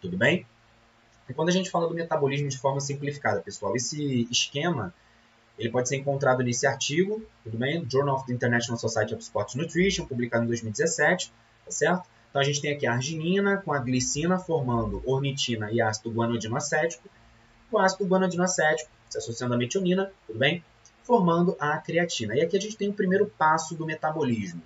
Tudo bem? E quando a gente fala do metabolismo de forma simplificada, pessoal, esse esquema ele pode ser encontrado nesse artigo, tudo bem? Journal of the International Society of Sports Nutrition, publicado em 2017, tá certo? Então a gente tem aqui a arginina com a glicina formando ornitina e ácido guanidinoacético, com ácido guanidinoacético se associando à metionina, tudo bem? Formando a creatina. E aqui a gente tem o primeiro passo do metabolismo.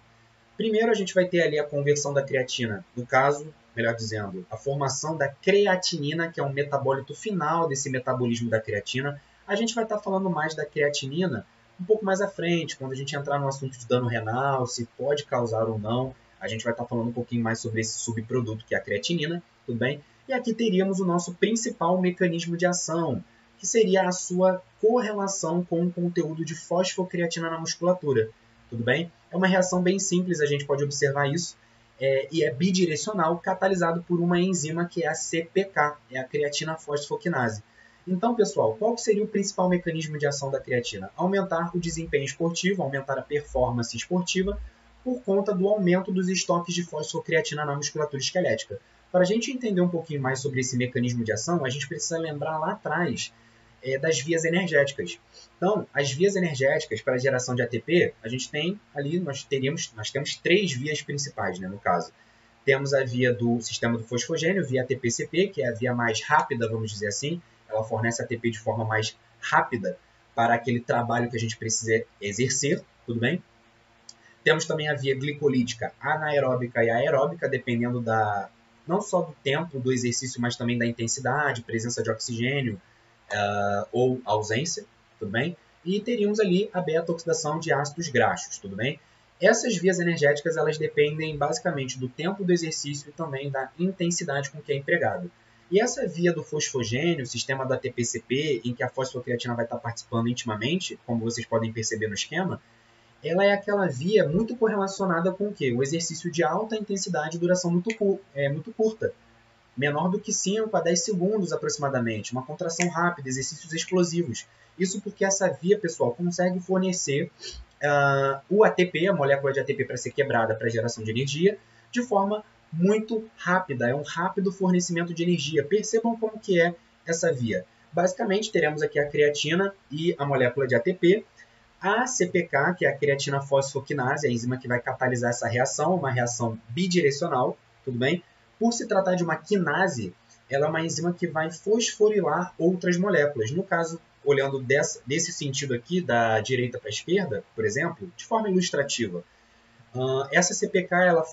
Primeiro a gente vai ter ali a conversão da creatina, no caso, melhor dizendo, a formação da creatinina, que é um metabólito final desse metabolismo da creatina. A gente vai estar falando mais da creatinina um pouco mais à frente, quando a gente entrar no assunto de dano renal, se pode causar ou não. A gente vai estar falando um pouquinho mais sobre esse subproduto que é a creatinina, tudo bem? E aqui teríamos o nosso principal mecanismo de ação, que seria a sua correlação com o conteúdo de fosfocreatina na musculatura, tudo bem? É uma reação bem simples, a gente pode observar isso, é, e é bidirecional, catalisado por uma enzima que é a CPK, é a creatina fosfoquinase. Então, pessoal, qual seria o principal mecanismo de ação da creatina? Aumentar o desempenho esportivo, aumentar a performance esportiva, por conta do aumento dos estoques de fosfocreatina na musculatura esquelética. Para a gente entender um pouquinho mais sobre esse mecanismo de ação, a gente precisa lembrar lá atrás é, das vias energéticas. Então, as vias energéticas para a geração de ATP, a gente tem ali, nós teríamos, nós temos três vias principais, né, no caso. Temos a via do sistema do fosfogênio, via ATP-CP, que é a via mais rápida, vamos dizer assim. Ela fornece ATP de forma mais rápida para aquele trabalho que a gente precisa exercer, tudo bem? Temos também a via glicolítica anaeróbica e aeróbica, dependendo da não só do tempo do exercício, mas também da intensidade, presença de oxigênio, uh, ou ausência, tudo bem? E teríamos ali a beta-oxidação de ácidos graxos, tudo bem? Essas vias energéticas elas dependem basicamente do tempo do exercício e também da intensidade com que é empregado. E essa via do fosfogênio, sistema da TPCP, em que a fosfocreatina vai estar participando intimamente, como vocês podem perceber no esquema, ela é aquela via muito correlacionada com o quê? O exercício de alta intensidade e duração muito, é, muito curta menor do que 5 a 10 segundos aproximadamente, uma contração rápida, exercícios explosivos. Isso porque essa via, pessoal, consegue fornecer uh, o ATP, a molécula de ATP para ser quebrada para geração de energia, de forma muito rápida, é um rápido fornecimento de energia. Percebam como que é essa via. Basicamente, teremos aqui a creatina e a molécula de ATP, a CPK, que é a creatina fosfoquinase, a enzima que vai catalisar essa reação, uma reação bidirecional, tudo bem? Por se tratar de uma quinase, ela é uma enzima que vai fosforilar outras moléculas. No caso, olhando dessa, desse sentido aqui, da direita para a esquerda, por exemplo, de forma ilustrativa, uh, essa CPK ela,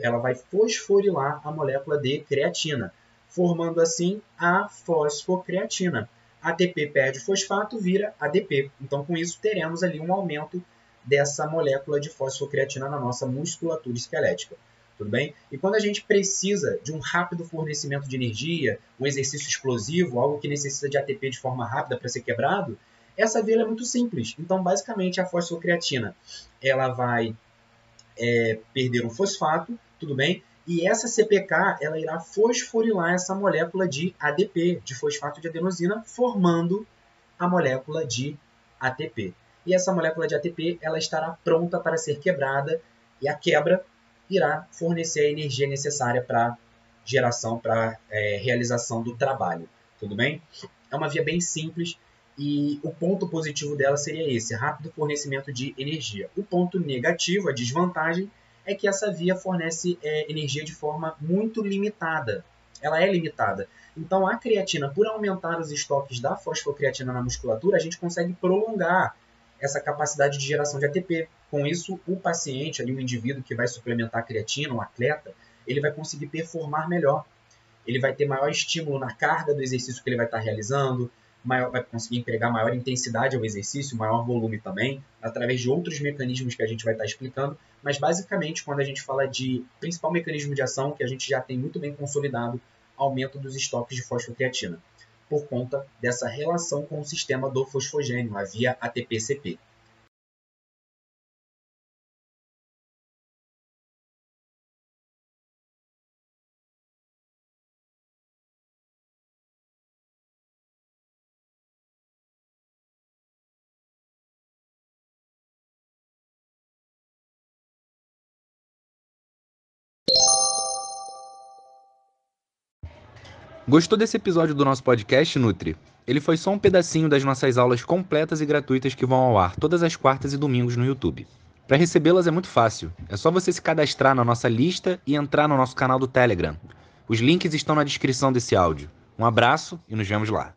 ela vai fosforilar a molécula de creatina, formando assim a fosfocreatina. ATP perde fosfato, vira ADP. Então, com isso, teremos ali um aumento dessa molécula de fosfocreatina na nossa musculatura esquelética tudo bem? E quando a gente precisa de um rápido fornecimento de energia, um exercício explosivo, algo que necessita de ATP de forma rápida para ser quebrado, essa via é muito simples. Então, basicamente, a fosfocreatina ela vai é, perder um fosfato, tudo bem? E essa CPK ela irá fosforilar essa molécula de ADP, de fosfato de adenosina, formando a molécula de ATP. E essa molécula de ATP ela estará pronta para ser quebrada e a quebra irá fornecer a energia necessária para geração, para é, realização do trabalho. Tudo bem? É uma via bem simples e o ponto positivo dela seria esse, rápido fornecimento de energia. O ponto negativo, a desvantagem, é que essa via fornece é, energia de forma muito limitada. Ela é limitada. Então, a creatina, por aumentar os estoques da fosfocreatina na musculatura, a gente consegue prolongar essa capacidade de geração de ATP. Com isso, o paciente, ali, o indivíduo que vai suplementar a creatina, o atleta, ele vai conseguir performar melhor. Ele vai ter maior estímulo na carga do exercício que ele vai estar realizando, maior, vai conseguir empregar maior intensidade ao exercício, maior volume também, através de outros mecanismos que a gente vai estar explicando. Mas basicamente, quando a gente fala de principal mecanismo de ação, que a gente já tem muito bem consolidado, aumento dos estoques de fosfocreatina por conta dessa relação com o sistema do fosfogênio, a via ATP-CP. Gostou desse episódio do nosso podcast, Nutri? Ele foi só um pedacinho das nossas aulas completas e gratuitas que vão ao ar todas as quartas e domingos no YouTube. Para recebê-las é muito fácil. É só você se cadastrar na nossa lista e entrar no nosso canal do Telegram. Os links estão na descrição desse áudio. Um abraço e nos vemos lá.